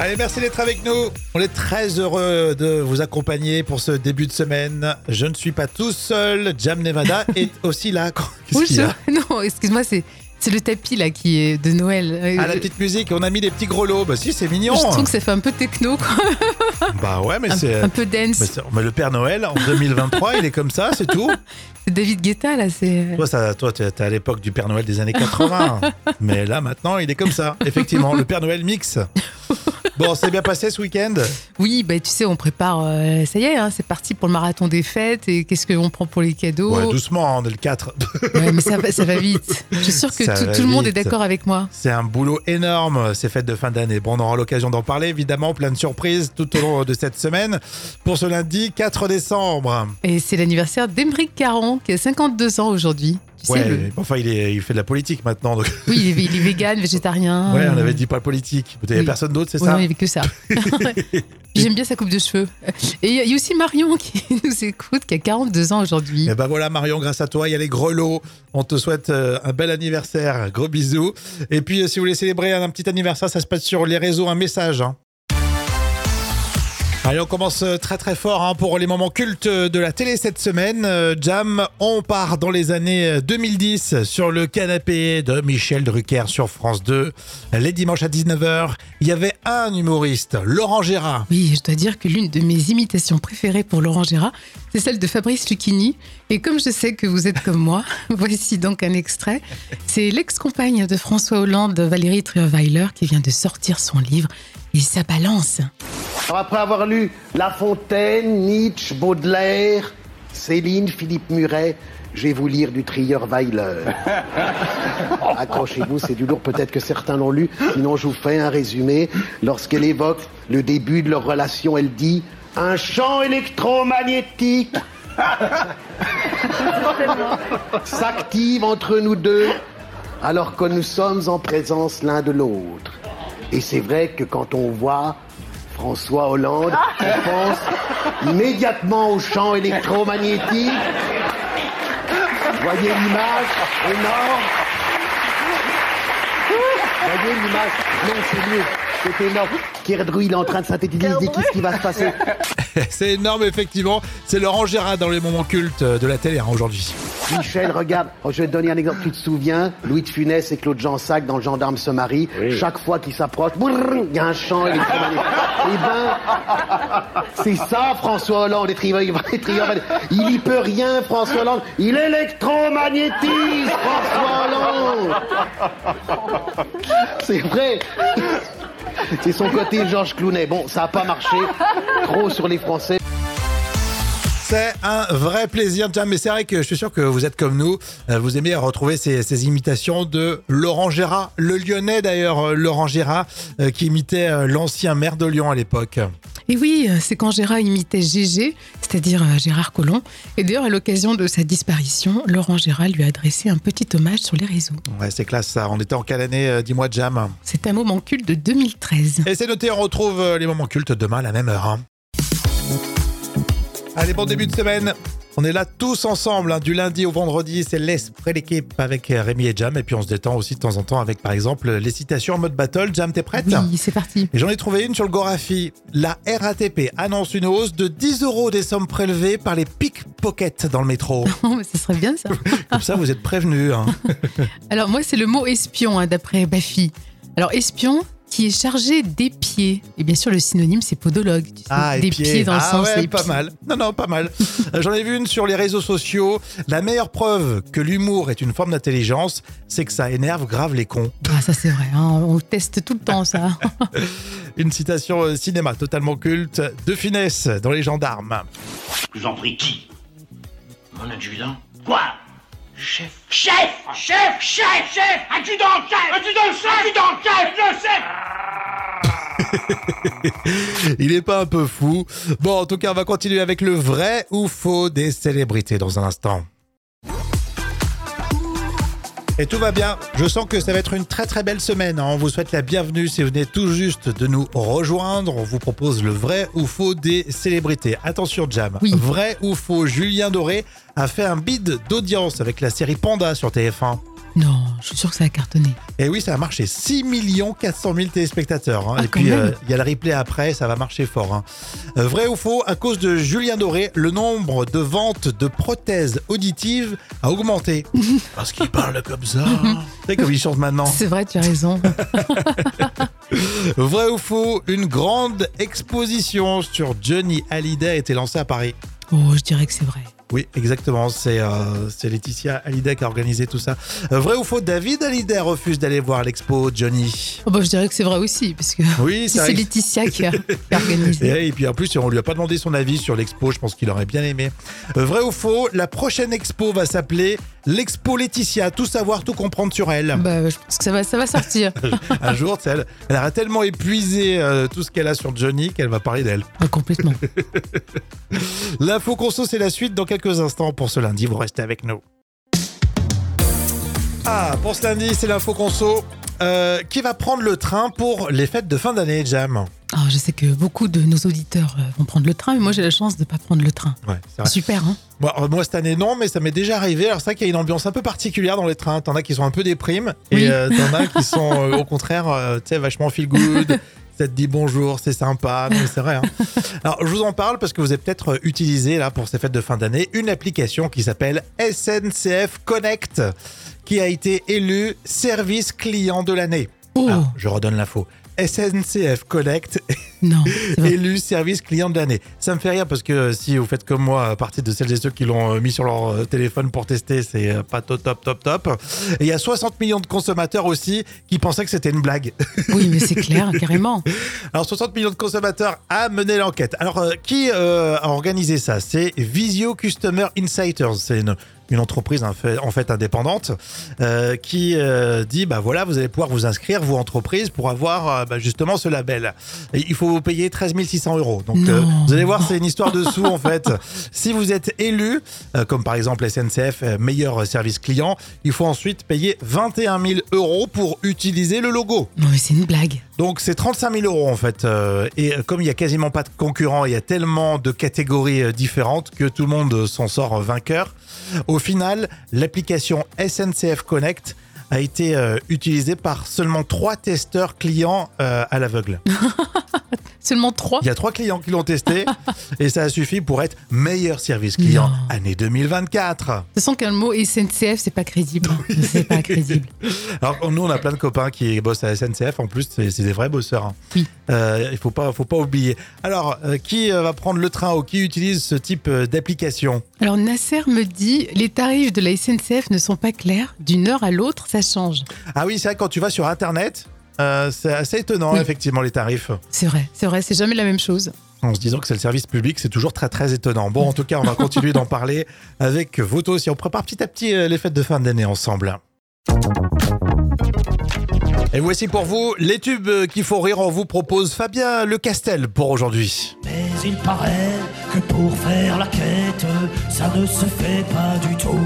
Allez, merci d'être avec nous. On est très heureux de vous accompagner pour ce début de semaine. Je ne suis pas tout seul. Jam Nevada est aussi là. Qu'est-ce qu'il y a Non, excuse-moi, c'est. C'est le tapis là qui est de Noël. Ah, la petite musique, on a mis des petits grelots. Bah si, c'est mignon. Je trouve que ça fait un peu techno, quoi. Bah ouais, mais c'est. un peu dance. Mais, le Père Noël en 2023, il est comme ça, c'est tout. C'est David Guetta, là, c'est. Toi, ça, toi, t'es t'es à l'époque du Père Noël des années 80. mais là, maintenant, il est comme ça. Effectivement, le Père Noël mix. Bon, c'est bien passé ce week-end? Oui, bah, tu sais, on prépare. euh, ça y est, hein, c'est parti pour le marathon des fêtes. Et qu'est-ce qu'on prend pour les cadeaux? Ouais, doucement, on est le 4. Ouais, mais ça, va- ça va vite. Je suis sûre que Ça tout, le monde est d'accord avec moi. C'est un boulot énorme, ces fêtes de fin d'année. Bon, on aura l'occasion d'en parler, évidemment, plein de surprises tout au long de cette semaine. Pour ce lundi 4 décembre. Et c'est l'anniversaire d'Emeric Caron, qui a 52 ans aujourd'hui. Tu sais, Ouais, le- enfin, il, est, il fait de la politique maintenant. Donc... Oui, il est, il est vegan, végétarien. Ouais, on avait dit pas politique. Il n'y a oui. personne d'autre, c'est Ouais, ça non, il n'y avait que ça. J'aime bien sa coupe de cheveux. Et il y a- aussi Marion qui nous écoute, qui a 42 ans aujourd'hui. Et ben voilà, Marion, grâce à toi, il y a les grelots. On te souhaite euh, un bel anniversaire. Gros bisous. Et puis, euh, si vous voulez célébrer un, un petit anniversaire, ça se passe sur les réseaux, un message. hein. Allez, on commence euh, très très fort hein, pour les moments cultes de la télé cette semaine. Euh, Jam, on part dans les années euh, 2010 sur le canapé de Michel Drucker sur France 2. Les dimanches à 19h, il y avait un humoriste, Laurent Gérard. Oui, je dois dire que l'une de mes imitations préférées pour Laurent Gérard, c'est celle de Fabrice Lucchini. Et comme je sais que vous êtes comme moi, voici donc un extrait. C'est l'ex-compagne de François Hollande, Valérie Trierweiler, qui vient de sortir son livre. Et ça balance. Alors, après avoir lu La Fontaine, Nietzsche, Baudelaire, Céline, Philippe Muret, je vais vous lire du Trier Weiler. Accrochez-vous, c'est du lourd, peut-être que certains l'ont lu, sinon je vous fais un résumé. Lorsqu'elle évoque le début de leur relation, elle dit un champ électromagnétique s'active entre nous deux alors que nous sommes en présence l'un de l'autre. Et c'est vrai que quand on voit François Hollande, on pense immédiatement au champ électromagnétique. Voyez l'image énorme. Voyez l'image. Non, c'est mieux. C'est énorme. Kerdru, il est en train de synthétiser, il se dit qu'est-ce qui va se passer. C'est énorme, effectivement. C'est Laurent Gérard dans les moments cultes de la télé hein, aujourd'hui. Michel, regarde, oh, je vais te donner un exemple. Tu te souviens, Louis de Funès et Claude Jansac dans Le Gendarme se marient. Chaque fois qu'ils s'approchent, il y a un champ électromagnétique. Eh ben, c'est ça, François Hollande. Il y peut rien, François Hollande. Il électromagnétise, François Hollande. C'est vrai. C'est son côté Georges Clounet. Bon, ça n'a pas marché. Trop sur les Français. C'est un vrai plaisir, Jam. Mais c'est vrai que je suis sûr que vous êtes comme nous. Euh, Vous aimez retrouver ces, ces imitations de Laurent Gérard, le Lyonnais d'ailleurs, euh, Laurent Gérard, euh, qui imitait l'ancien maire de Lyon à l'époque. Et oui, c'est quand Gérard imitait Gégé, c'est-à-dire Gérard Collomb. Et d'ailleurs, à l'occasion de sa disparition, Laurent Gérard lui a adressé un petit hommage sur les réseaux. Ouais, c'est classe ça. On était en quelle année Dis-moi, Jam? C'est un moment culte de 2013. Et c'est noté, on retrouve les moments cultes demain à la même heure. hein. Allez, bon début de semaine. On est là tous ensemble, hein, du lundi au vendredi. C'est l'esprit d'équipe avec euh, Rémi et Jam. Et puis on se détend aussi de temps en temps avec, par exemple, les citations en mode battle. Jam, t'es prête? Oui, c'est parti. J'en ai trouvé une sur le Gorafi. La RATP annonce une hausse de 10 euros des sommes prélevées par les pickpockets dans le métro. Oh, mais ce serait bien ça. Comme ça, vous êtes prévenus. hein. Alors moi, c'est le mot espion, hein, d'après Baffy. Alors espion qui est chargé d'épier. Et bien sûr, le synonyme, c'est podologue. Tu sais, Ah, d'épier pieds. dans le ah sens ouais, pas mal. Non, non, pas mal. Euh, J'en ai vu une sur les réseaux sociaux. La meilleure preuve que l'humour est une forme d'intelligence, c'est que ça énerve grave les cons. Ah, ça c'est vrai, hein, on teste tout le temps ça. Une citation euh, cinéma totalement culte de finesse dans les gendarmes. Je vous en prie, qui? Mon adjudant? Quoi? Chef Chef Chef Chef Chef. Adjudant chef? Adjudant chef? Adjudant chef? Le chef? Il est pas un peu fou. Bon, en tout cas, on va continuer avec le vrai ou faux des célébrités dans un instant. Et tout va bien. Je sens que ça va être une très très belle semaine. hein. On vous souhaite la bienvenue si vous venez tout juste de nous rejoindre. On vous propose le vrai ou faux des célébrités. Attention Jam. Oui. Vrai ou faux, Julien Doré a fait un bid d'audience avec la série Panda sur TF1. Non, je suis sûr que ça a cartonné. Et oui, ça a marché. 6 400 000 téléspectateurs. hein. Ah, Et puis, euh, il y a le replay après, ça va marcher fort. hein. Euh, vrai ou faux, à cause de Julien Doré, le nombre de ventes de prothèses auditives a augmenté. Parce qu'il parle comme ça. sais, comme il chante maintenant. C'est vrai, tu as raison. Vrai ou faux, une grande exposition sur Johnny Hallyday a été lancée à Paris. Oh, je dirais que c'est vrai. Oui, exactement. C'est euh, c'est Laetitia Hallyday qui a organisé tout ça. Euh, vrai ou faux, David Hallyday refuse d'aller voir l'expo Johnny? Oh, bah, je dirais que c'est vrai aussi, parce que Oui, c'est. Laetitia qui a, organisé. Et, puis en plus, on lui a pas demandé son avis sur l'expo. Je pense qu'il aurait bien aimé. Euh, vrai ou faux, la prochaine expo va s'appeler l'expo Laetitia. Tout savoir, tout comprendre sur elle. Bah, je pense que ça va, ça va sortir. Un jour, elle, elle aura tellement épuisé euh, tout ce qu'elle a sur Johnny qu'elle va parler d'elle. Ah, complètement. L'info conso, c'est la suite dans quelques instants pour ce lundi. Vous restez avec nous. Ah, pour ce lundi, c'est l'info conso. Euh, qui va prendre le train pour les fêtes de fin d'année, Jam? Alors, je sais que beaucoup de nos auditeurs euh, vont prendre le train, mais moi, j'ai la chance de ne pas prendre le train. Ouais, vrai. Super, hein Moi, euh, moi, cette année, non, mais ça m'est déjà arrivé. Alors, c'est vrai qu'il y a une ambiance un peu particulière dans les trains. T'en as qui sont un peu déprimes et Oui. euh, t'en as qui sont, euh, au contraire, tu sais, vachement feel good. Ça te dit bonjour, c'est sympa, mais c'est vrai. hein. Alors, je vous en parle parce que vous avez peut-être euh, utilisé, là, pour ces fêtes de fin d'année, une application qui s'appelle SNCF Connect, qui a été élue service client de l'année. Oh, Alors, je redonne l'info. SNCF Connect non, élu service client de l'année. Ça me fait rire parce que euh, si vous faites comme moi, à partir de celles et ceux qui l'ont euh, mis sur leur euh, téléphone pour tester, c'est pas top, top, top, top. Et il y a 60 millions de consommateurs aussi qui pensaient que c'était une blague. Oui, mais c'est clair, carrément. Alors 60 millions de consommateurs a mené l'enquête. Alors qui euh, a organisé ça? C'est Visio Customer Insiders. C'est une, une entreprise en fait, en fait indépendante euh, qui euh, dit bah voilà vous allez pouvoir vous inscrire vous entreprise pour avoir euh, bah, justement ce label. Et il faut payer 13 600 euros. Donc vous allez voir c'est une histoire de sous en fait. Si vous êtes élu comme par exemple SNCF meilleur service client, il faut ensuite payer 21 000 euros pour utiliser le logo. Non, mais c'est une blague. Donc c'est 35 000 euros en fait. Euh, et comme il y a quasiment pas de concurrents, il y a tellement de catégories euh, différentes que tout le monde euh, s'en sort euh, vainqueur. Au final, l'application SNCF Connect a été euh, utilisée par seulement trois testeurs clients euh, à l'aveugle. Seulement trois Il y a trois clients qui l'ont testé et ça a suffi pour être meilleur service client Non. année 2024. De toute façon, qu'un mot SNCF, c'est pas crédible. C'est pas crédible. Alors nous on a plein de copains qui bossent à SNCF en plus c'est c'est des vrais bosseurs. hein. Oui. Euh, il faut pas faut pas oublier. Alors euh, qui euh, va prendre le train ou qui utilise ce type euh, d'application? Alors, Nasser me dit les tarifs de la SNCF ne sont pas clairs. D'une heure à l'autre, ça change. Ah oui c'est vrai quand tu vas sur internet euh, c'est assez étonnant Oui. effectivement les tarifs. C'est vrai, c'est vrai, c'est jamais la même chose. En se disant que c'est le service public, c'est toujours très très étonnant. Bon, en tout cas, on va continuer d'en parler avec Voto aussi. On prépare petit à petit euh, les fêtes de fin d'année ensemble. Et voici pour vous les tubes qui font rire. On vous propose Fabien Le Castel pour aujourd'hui. Mais il paraît que pour faire la quête, ça ne se fait pas du tout.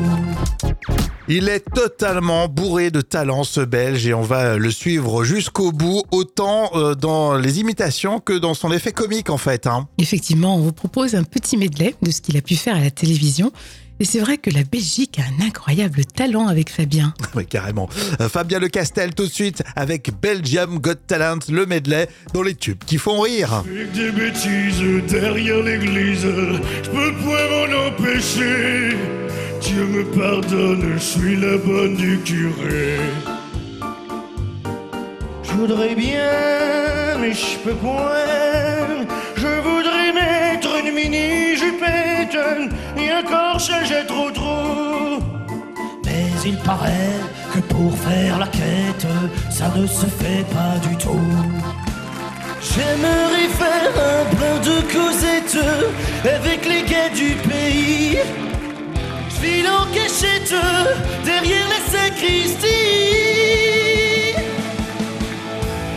Il est totalement bourré de talent ce Belge et on va le suivre jusqu'au bout, autant euh, dans les imitations que dans son effet comique en fait. hein. Effectivement, on vous propose un petit medley de ce qu'il a pu faire à la télévision. Et c'est vrai que la Belgique a un incroyable talent avec Fabien. Oui, carrément. Euh, Fabien Le Castel tout de suite avec Belgium Got Talent, le medley dans les tubes qui font rire. Avec des bêtises derrière l'église, je peux point m'en empêcher. Dieu me pardonne, je suis la bonne du curé. Je voudrais bien, mais je peux point. Je voudrais mettre une mini jupette et encore ça j'ai trop trop. Mais il paraît que pour faire la quête, ça ne se fait pas du tout. J'aimerais faire un plein de Cosette avec les gars du pays. En cachette derrière la sacristie.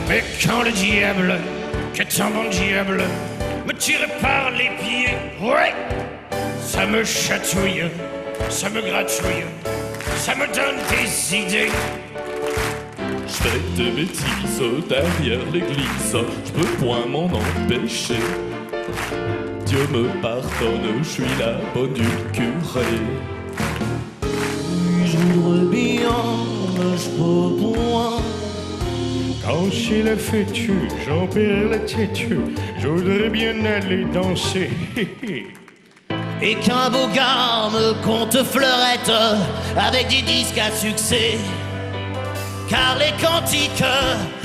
Mais quand le diable, que un bon diable, me tire par les pieds, ouais, ça me chatouille, ça me gratouille, ça me donne des idées. Je fais des bêtises derrière l'église, je peux point m'en empêcher. Dieu me pardonne, je suis la bonne du curé. Voudrais bien, je peux point. Quand la fêtu, j'en perds la tête, je voudrais bien aller danser. Et qu'un beau gars me compte fleurette avec des disques à succès. Car les cantiques,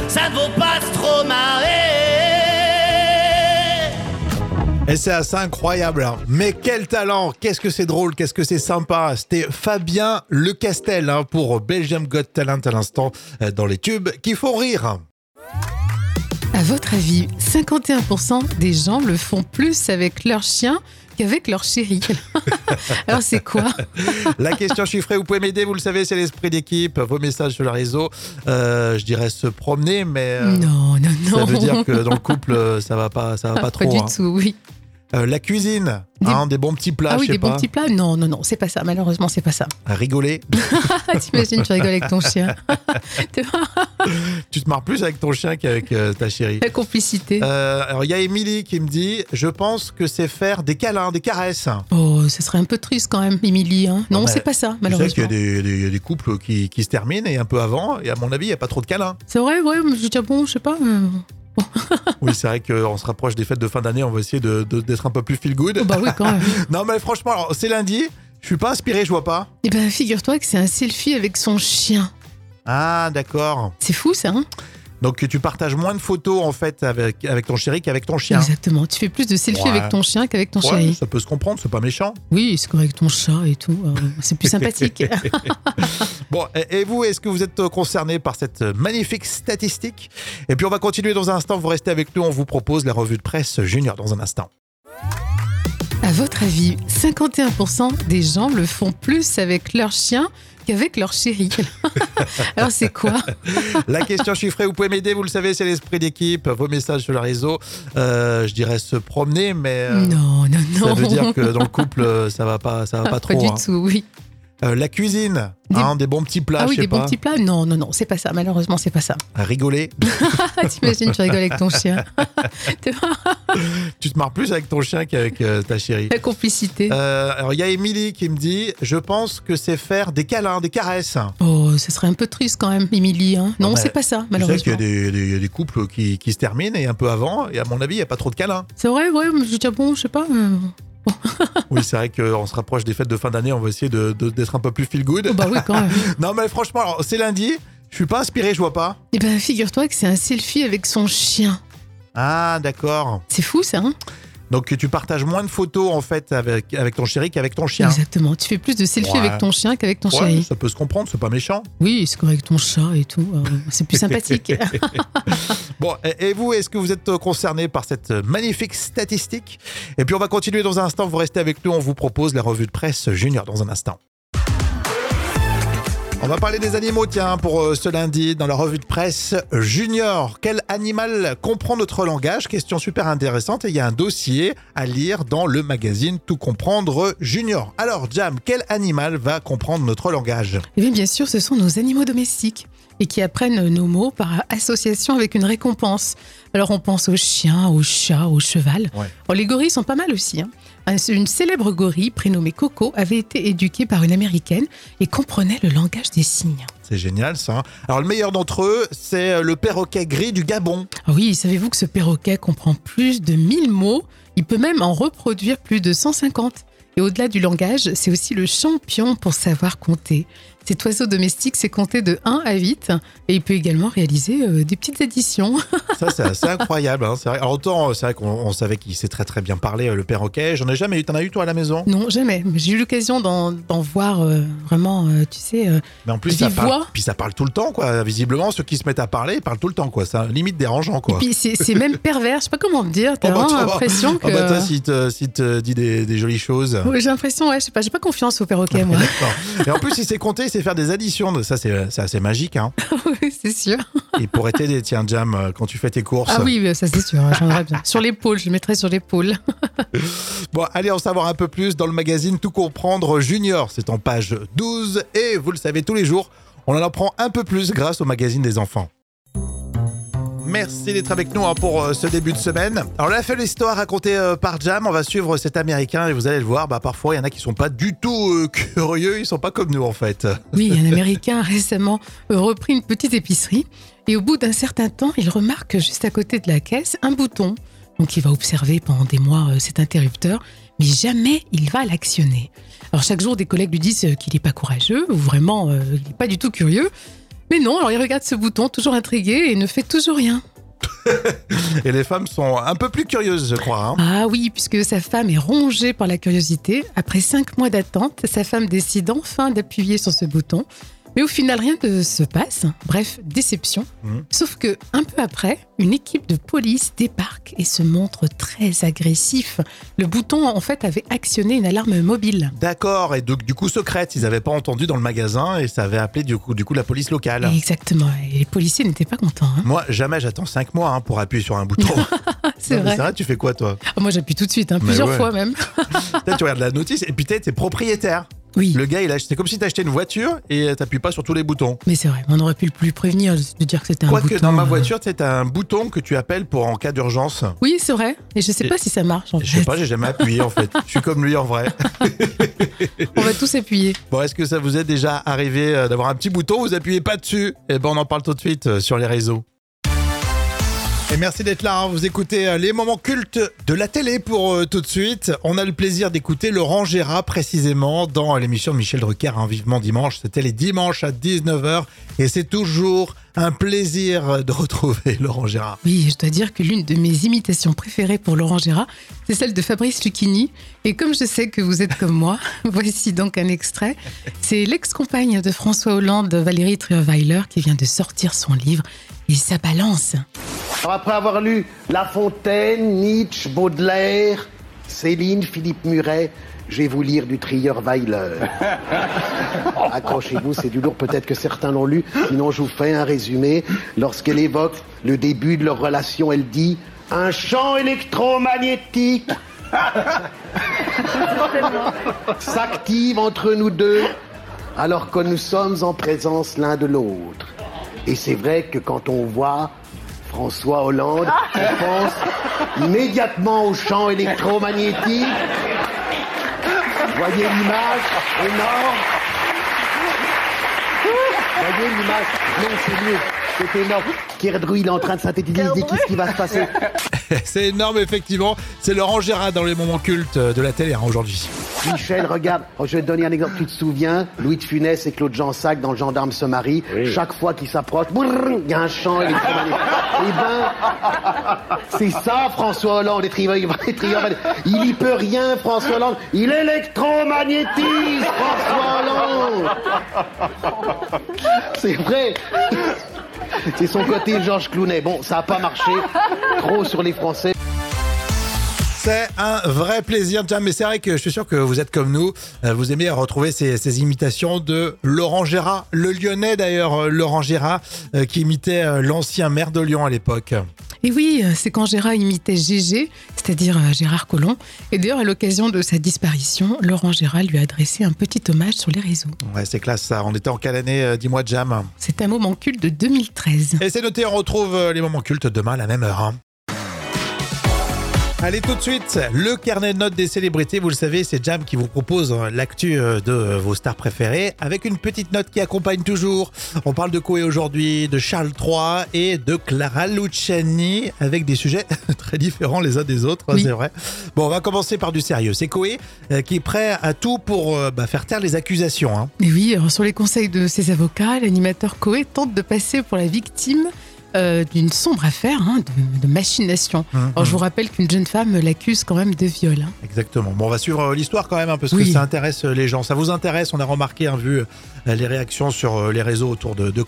ça ne vaut pas trop marrer. Et c'est assez incroyable. hein. Mais quel talent Qu'est-ce que c'est drôle Qu'est-ce que c'est sympa C'était Fabien Le Castel hein, pour Belgium Got Talent à l'instant euh, dans les tubes qui font rire. À votre avis, 51% des gens le font plus avec leur chien qu'avec leur chéri. Alors c'est quoi La question chiffrée, vous pouvez m'aider, vous le savez, c'est l'esprit d'équipe. Vos messages sur le réseau, euh, je dirais se promener, mais euh, Non, non, non. ça veut dire que dans le couple, ça va pas, ça va pas trop. du hein. tout, oui. Euh, la cuisine, Des- hein, des bons petits plats, ah je oui, sais des bons petits plats Non, non, non, c'est pas ça. Malheureusement, c'est pas ça. Rigoler. T'imagines, tu rigoles avec ton chien. Tu te marres plus avec ton chien qu'avec euh, ta chérie. La complicité. Euh, alors il y a Émilie qui me dit, je pense que c'est faire des câlins, des caresses. Oh, ce serait un peu triste quand même, Émilie. Hein. Non, c'est pas ça, Tu sais malheureusement. qu'il y a des, couples qui, qui se terminent et un peu avant, et à mon avis, il n'y a pas trop de câlins. C'est vrai, ouais, mais je dis, ah bon, je sais pas. Oui, c'est vrai qu'on se rapproche des fêtes de fin d'année, on va essayer de- de- d'être un peu plus feel good. oh, bah oui, quand même. Non, mais franchement, c'est lundi, je suis pas inspiré, je vois pas. Eh ben, figure-toi que c'est un selfie avec son chien. Ah, d'accord. C'est fou, ça, hein? Donc tu partages moins de photos en fait avec, avec ton chéri qu'avec ton chien. Exactement. Tu fais plus de selfies Ouais. avec ton chien qu'avec ton Ouais, chéri. ça peut se comprendre, c'est pas méchant. Oui, c'est avec ton chat et tout. euh, c'est plus sympathique. Bon, et et vous, est-ce que vous êtes euh, concerné par cette euh, magnifique statistique? Et puis on va continuer dans un instant, vous restez avec nous, on vous propose la revue de presse junior dans un instant. À votre avis, 51% des gens le font plus avec leur chien qu'avec leur chéri. Alors c'est quoi? La question chiffrée, vous pouvez m'aider, vous le savez, c'est l'esprit d'équipe. Vos messages sur le réseau, euh, je dirais se promener, mais euh, Non, non, non. ça veut dire que dans le couple, euh, ça va pas, ça va pas trop. du hein. tout, oui. Euh, la cuisine, Des- hein, des bons petits plats, ah oui, des bons petits plats Non, non, non, c'est pas ça. Malheureusement, c'est pas ça. Rigoler. T'imagines, tu rigoles avec ton chien. Tu te marres plus avec ton chien qu'avec euh, ta chérie. La complicité. Euh, alors il y a Émilie qui me dit, je pense que c'est faire des câlins, des caresses. Oh, ce serait un peu triste quand même, Émilie. Hein. Non, c'est pas ça, Tu sais qu'il y malheureusement. a des, des- il y a des couples qui, qui se terminent et un peu avant, et à mon avis, il n'y a pas trop de câlins. C'est vrai, ouais, mais je dis, ah bon, je sais pas. Oui, c'est vrai qu'on se rapproche des fêtes de fin d'année, on va essayer de- de- d'être un peu plus feel good. Oh, bah oui, quand même. Non, mais franchement, alors, c'est lundi, je suis pas inspiré, je vois pas. Eh ben, figure-toi que c'est un selfie avec son chien. Ah, d'accord. C'est fou, ça, hein? Donc tu partages moins de photos en fait avec, avec ton chéri qu'avec ton chien. Exactement. Tu fais plus de selfies Ouais. avec ton chien qu'avec ton Ouais, chéri. ça peut se comprendre, c'est pas méchant. Oui, c'est comme avec ton chat et tout. euh, c'est plus sympathique. Bon, et et vous, est-ce que vous êtes euh, concerné par cette euh, magnifique statistique? Et puis on va continuer dans un instant, vous restez avec nous, on vous propose la revue de presse junior dans un instant. On va parler des animaux, tiens, pour euh, ce lundi, dans la revue de presse junior. Quel animal comprend notre langage? Question super intéressante et il y a un dossier à lire dans le magazine Tout comprendre junior. Alors, Jam, quel animal va comprendre notre langage? Eh bien, bien sûr, ce sont nos animaux domestiques et qui apprennent nos mots par association avec une récompense. Alors, on pense aux chiens, aux chats, au cheval. Ouais. Bon, les gorilles sont pas mal aussi. hein. Un- Une célèbre gorille prénommée Coco avait été éduquée par une américaine et comprenait le langage des signes. C'est génial ça. hein. Alors le meilleur d'entre eux, c'est euh, le perroquet gris du Gabon. Ah oui, savez-vous que ce perroquet comprend plus de 1000 mots? Il peut même en reproduire plus de 150. Et au-delà du langage, c'est aussi le champion pour savoir compter. Cet oiseau domestique sait compter de 1 à 8 et il peut également réaliser euh, des petites additions. Ça, c'est assez incroyable. hein. Vrai. Alors autant, c'est vrai qu'on on savait qu'il sait très très bien parler, euh, le perroquet. J'en ai jamais eu. T'en as eu toi à la maison? Non, jamais. Mais J'ai eu l'occasion d'en voir euh, vraiment, tu sais. Mais en plus, ça parle, puis ça parle tout le temps, quoi. Visiblement, ceux qui se mettent à parler, ils parlent tout le temps, quoi. C'est limite dérangeant, quoi. Et puis c'est même pervers, je sais pas comment te dire. T'as Oh, bah, vraiment l'impression que. Ah bah toi, s'il te, s'il te dit des, des jolies choses. Ouais, j'ai l'impression, ouais, je sais pas, j'ai pas confiance au perroquet, moi. Et en plus, il sait compter, sait faire des additions. Ça, c'est c'est assez magique. Hein. Oui, c'est sûr. Il pourrait t'aider, tiens, Jam, euh, quand tu fais tes courses. Ah oui, mais ça c'est sûr, j'aimerais bien. Sur l'épaule, je le mettrais sur l'épaule. Bon, allez en savoir un peu plus dans le magazine Tout comprendre Junior. C'est en page 12 et vous le savez tous les jours, on en apprend un peu plus grâce au magazine des enfants. Merci d'être avec nous hein, pour euh, ce début de semaine. Alors là, fait l'histoire racontée euh, par Jam. On va suivre cet Américain et vous allez le voir. Bah, parfois, il y en a qui sont pas du tout euh, curieux. Ils sont pas comme nous en fait. Oui, un Américain a récemment repris une petite épicerie et au bout d'un certain temps, il remarque juste à côté de la caisse un bouton. Donc il va observer pendant des mois cet interrupteur, mais jamais il va l'actionner. Alors chaque jour, des collègues lui disent qu'il n'est pas courageux ou vraiment il n'est pas du tout curieux. Mais non, alors il regarde ce bouton, toujours intrigué et ne fait toujours rien. Et les femmes sont un peu plus curieuses, je crois. hein. Ah oui, puisque sa femme est rongée par la curiosité. Après cinq mois d'attente, sa femme décide enfin d'appuyer sur ce bouton. Mais au final, rien ne se passe. Bref, déception. Mhm. Sauf que, un peu après, une équipe de police débarque et se montre très agressif. Le bouton, en fait, avait actionné une alarme mobile. D'accord. Et donc, du coup, secrète. Ils n'avaient pas entendu dans le magasin et ça avait appelé du coup, du coup la police locale. Exactement. Et les policiers n'étaient pas contents. hein. Moi, jamais j'attends 5 mois hein, pour appuyer sur un bouton. C'est vrai. Vrai, tu fais quoi toi? Ah, moi, j'appuie tout de suite, hein, plusieurs ouais. fois même. Tu regardes la notice et puis t'es propriétaire. Oui, Le gars, il a acheté- c'est comme si t'achetais une voiture et t'appuies pas sur tous les boutons. mais c'est vrai. On aurait pu le plus prévenir de dire que c'était un bouton. Quoique dans ma euh, voiture, t'as un bouton que tu appelles pour en cas d'urgence. Oui, c'est vrai. Et je sais Et- pas si ça marche. En Je sais pas, j'ai jamais appuyé en fait. Je suis comme lui en vrai. On va tous appuyer. Bon, est-ce que ça vous est déjà arrivé euh, d'avoir un petit bouton, vous appuyez pas dessus? Eh ben, on en parle tout de suite euh, sur les réseaux. Merci d'être là, hein. vous écoutez euh, les moments cultes de la télé pour euh, tout de suite. On a le plaisir d'écouter Laurent Gérard précisément dans l'émission de Michel Drucker, hein, Vivement Dimanche. C'était les dimanches à 19h et c'est toujours un plaisir de retrouver Laurent Gérard. Oui, je dois dire que l'une de mes imitations préférées pour Laurent Gérard, c'est celle de Fabrice Lucchini. Et comme je sais que vous êtes comme moi, voici donc un extrait. C'est l'ex-compagne de François Hollande, Valérie Trierweiler, qui vient de sortir son livre. Et ça balance. Alors après avoir lu La Fontaine, Nietzsche, Baudelaire, Céline, Philippe Muret, je vais vous lire du Trierweiler. Accrochez-vous, c'est du lourd, peut-être que certains l'ont lu, sinon je vous fais un résumé. Lorsqu'elle évoque le début de leur relation, elle dit un champ électromagnétique s'active entre nous deux alors que nous sommes en présence l'un de l'autre. Et c'est vrai que quand on voit François Hollande, on pense immédiatement au champ électromagnétique. Voyez l'image énorme. Voyez l'image. Non, c'est mieux. C'est énorme. Kerdru, il est en train de synthétiser. Il dit qu'est-ce qui va se passer C'est énorme, effectivement. C'est Laurent Gérard dans les moments cultes de la télé hein, aujourd'hui. Michel, regarde, oh, je vais te donner un exemple. Tu te souviens, Louis de Funès et Claude Jansac dans Le Gendarme se marient. Chaque fois qu'ils s'approchent, il y a un champ électromagnétique. Eh ben, c'est ça, François Hollande. les Il y peut rien, François Hollande. Il électromagnétise, François Hollande. C'est vrai. C'est son côté Georges Clounet. Bon, ça n'a pas marché. Trop sur les Français. C'est un vrai plaisir, Jam. Mais c'est vrai que je suis sûr que vous êtes comme nous. Euh, Vous aimez retrouver ces, imitations de Laurent Gérard, le Lyonnais d'ailleurs, euh, Laurent Gérard, euh, qui imitait l'ancien maire de Lyon à l'époque. Et oui, euh, c'est quand Gérard imitait Gégé, c'est-à-dire euh, Gérard Collomb. Et d'ailleurs, à l'occasion de sa disparition, Laurent Gérard lui a adressé un petit hommage sur les réseaux. Ouais, c'est classe ça. On était en quelle année euh, Dis-moi, Jam? C'est un moment culte de 2013. Et c'est noté, on retrouve euh, les moments cultes demain à la même heure. hein. Allez tout de suite, le carnet de notes des célébrités, vous le savez, c'est Jam qui vous propose euh, l'actu euh, de vos stars préférées avec une petite note qui accompagne toujours. On parle de Koé aujourd'hui, de Charles III et de Clara Luciani avec des sujets très différents les uns des autres, hein, Oui. c'est vrai. Bon, on va commencer par du sérieux. C'est Koé euh, qui est prêt à tout pour euh, bah, faire taire les accusations. hein. Et oui, alors, sur les conseils de ses avocats, l'animateur Coé tente de passer pour la victime euh, d'une sombre affaire hein, de, de machination. Mhm. Alors, je vous rappelle qu'une jeune femme l'accuse quand même de viol. hein. Exactement. Bon, on va suivre euh, l'histoire quand même, hein, parce Oui. que ça intéresse euh, les gens. Ça vous intéresse On a remarqué, hein, vu les réactions sur les réseaux autour de, de.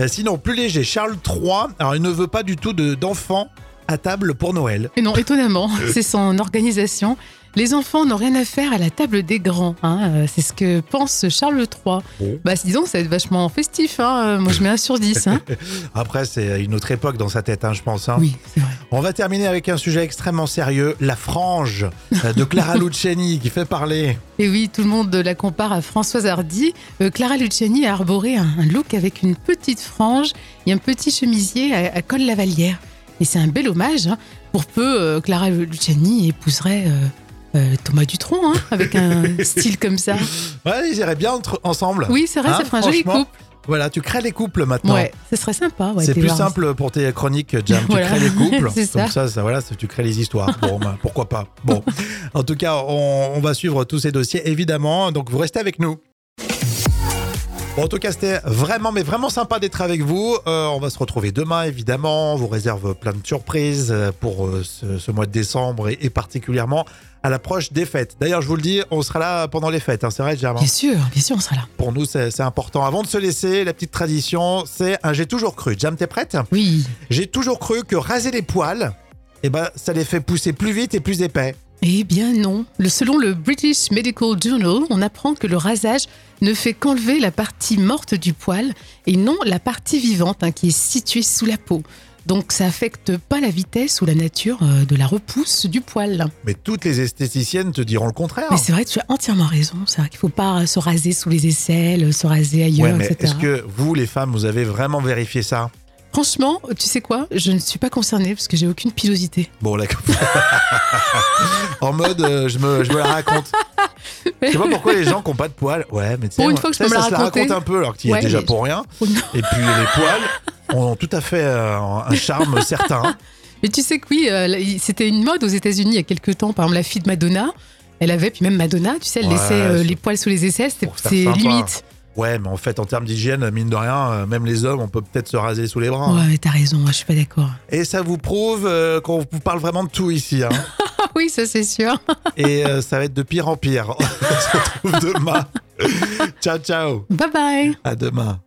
Euh, sinon, plus léger, Charles III, alors il ne veut pas du tout de- d'enfants à table pour Noël. Et non, étonnamment, c'est son organisation. Les enfants n'ont rien à faire à la table des grands. hein, euh, C'est ce que pense Charles III. Bon. Bah, disons, ça va être vachement festif. hein, euh, Moi, je mets un sur 10. hein. Après, c'est une autre époque dans sa tête, hein, je pense. hein. Oui, c'est vrai. On va terminer avec un sujet extrêmement sérieux, la frange euh, de Clara Luciani qui fait parler. Et oui, tout le monde la compare à Françoise Hardy. Euh, Clara Luciani a arboré un, un look avec une petite frange et un petit chemisier à, à col lavalière. Et c'est un bel hommage. Pour peu, euh, Clara Luciani épouserait euh, euh, Thomas Dutronc hein, avec un style comme ça. Ouais, ils iraient bien entre- ensemble. Oui, c'est vrai, Hein, ça ferait un joli couple. Voilà, tu crées les couples maintenant. Ouais, ce serait sympa. ouais, c'est plus simple pour tes chroniques, Jam. Voilà. Tu crées les couples. C'est ça. ça, ça, voilà, tu crées les histoires. Bon, bah, pourquoi pas. Bon, en tout cas, on, on va suivre tous ces dossiers, évidemment. Donc, vous restez avec nous. Bon, en tout cas, c'était vraiment, mais vraiment sympa d'être avec vous. Euh, on va se retrouver demain, évidemment. On vous réserve plein de surprises euh, pour euh, ce, ce mois de décembre et, et particulièrement à l'approche des fêtes. D'ailleurs, je vous le dis, on sera là pendant les fêtes. hein, c'est vrai, hein Bien sûr, bien sûr, on sera là. Pour nous, c'est c'est important. Avant de se laisser, la petite tradition, c'est un j'ai toujours cru. Jam, t'es prête? Oui. J'ai toujours cru que raser les poils, eh ben, ça les fait pousser plus vite et plus épais. Eh bien non. Selon le British Medical Journal, on apprend que le rasage ne fait qu'enlever la partie morte du poil et non la partie vivante hein, qui est située sous la peau. Donc ça affecte pas la vitesse ou la nature euh, de la repousse du poil. Mais toutes les esthéticiennes te diront le contraire. Mais c'est vrai, tu as entièrement raison. C'est vrai qu'il faut pas se raser sous les aisselles, se raser ailleurs, Ouais, mais etc. est-ce que vous, les femmes, vous avez vraiment vérifié ça? Franchement, tu sais quoi? Je ne suis pas concernée parce que j'ai aucune pilosité. Bon, là, en mode, euh, je, me, je me la raconte. Je sais pas pourquoi les gens qui n'ont pas de poils. Ouais, mais tu sais, Pour une moi, fois que je sais, peux me ça la se la raconte un peu alors qu'il y a déjà pour rien. Oh. Et puis les poils ont tout à fait euh, un charme certain. Mais tu sais que oui, euh, c'était une mode aux États-Unis il y a quelques temps. Par exemple, la fille de Madonna, elle avait, puis même Madonna, tu sais, elle Ouais, laissait euh, les poils sous les aisselles. c'était- limite. Ouais, mais en fait, en termes d'hygiène, mine de rien, euh, même les hommes, on peut peut-être se raser sous les bras. hein. Ouais, mais t'as raison, moi, je suis pas d'accord. Et ça vous prouve euh, qu'on vous parle vraiment de tout ici. hein. Ah oui, ça c'est sûr. Et euh, ça va être de pire en pire. On se retrouve demain. ciao, ciao. Bye bye. À demain.